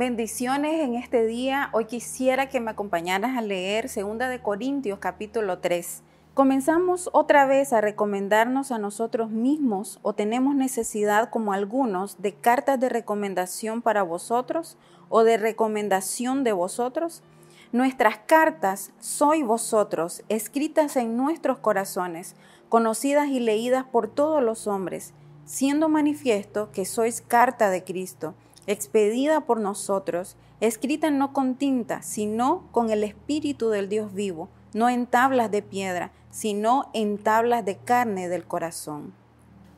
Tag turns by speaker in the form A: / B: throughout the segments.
A: Bendiciones en este día. Hoy quisiera que me acompañaras a leer 2 de Corintios capítulo 3. Comenzamos otra vez a recomendarnos a nosotros mismos o tenemos necesidad como algunos de cartas de recomendación para vosotros o de recomendación de vosotros. Nuestras cartas soy vosotros, escritas en nuestros corazones, conocidas y leídas por todos los hombres, siendo manifiesto que sois carta de Cristo expedida por nosotros, escrita no con tinta, sino con el Espíritu del Dios vivo, no en tablas de piedra, sino en tablas de carne del corazón.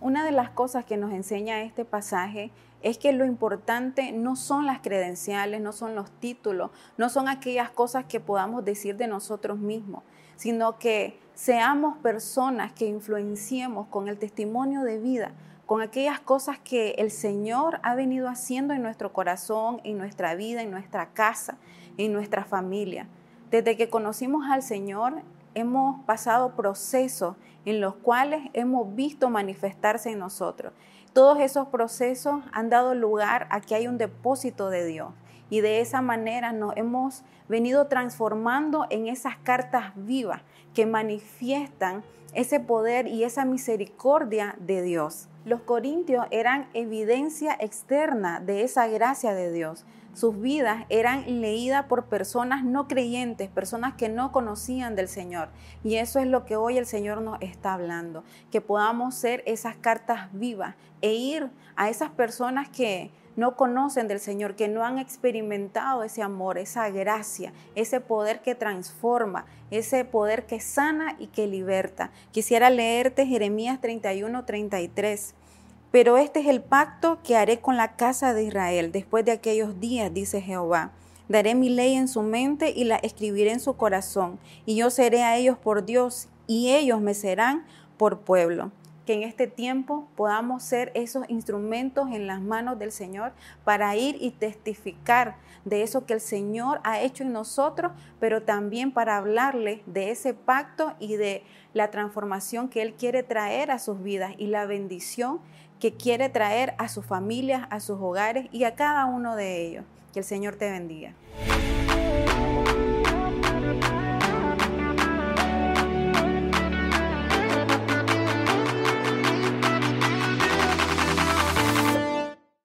A: Una de las cosas que nos enseña este pasaje es que lo importante no son las credenciales, no son los títulos, no son aquellas cosas que podamos decir de nosotros mismos, sino que seamos personas que influenciemos con el testimonio de vida, con aquellas cosas que el Señor ha venido haciendo en nuestro corazón, en nuestra vida, en nuestra casa, en nuestra familia. Desde que conocimos al Señor, hemos pasado procesos en los cuales hemos visto manifestarse en nosotros. Todos esos procesos han dado lugar a que hay un depósito de Dios y de esa manera nos hemos venido transformando en esas cartas vivas que manifiestan ese poder y esa misericordia de Dios. Los corintios eran evidencia externa de esa gracia de Dios. Sus vidas eran leídas por personas no creyentes, personas que no conocían del Señor. Y eso es lo que hoy el Señor nos está hablando, que podamos ser esas cartas vivas e ir a esas personas que no conocen del Señor, que no han experimentado ese amor, esa gracia, ese poder que transforma, ese poder que sana y que liberta. Quisiera leerte Jeremías 31, 33. Pero este es el pacto que haré con la casa de Israel después de aquellos días, dice Jehová. Daré mi ley en su mente y la escribiré en su corazón, y yo seré a ellos por Dios, y ellos me serán por pueblo que en este tiempo podamos ser esos instrumentos en las manos del Señor para ir y testificar de eso que el Señor ha hecho en nosotros, pero también para hablarle de ese pacto y de la transformación que Él quiere traer a sus vidas y la bendición que quiere traer a sus familias, a sus hogares y a cada uno de ellos. Que el Señor te bendiga.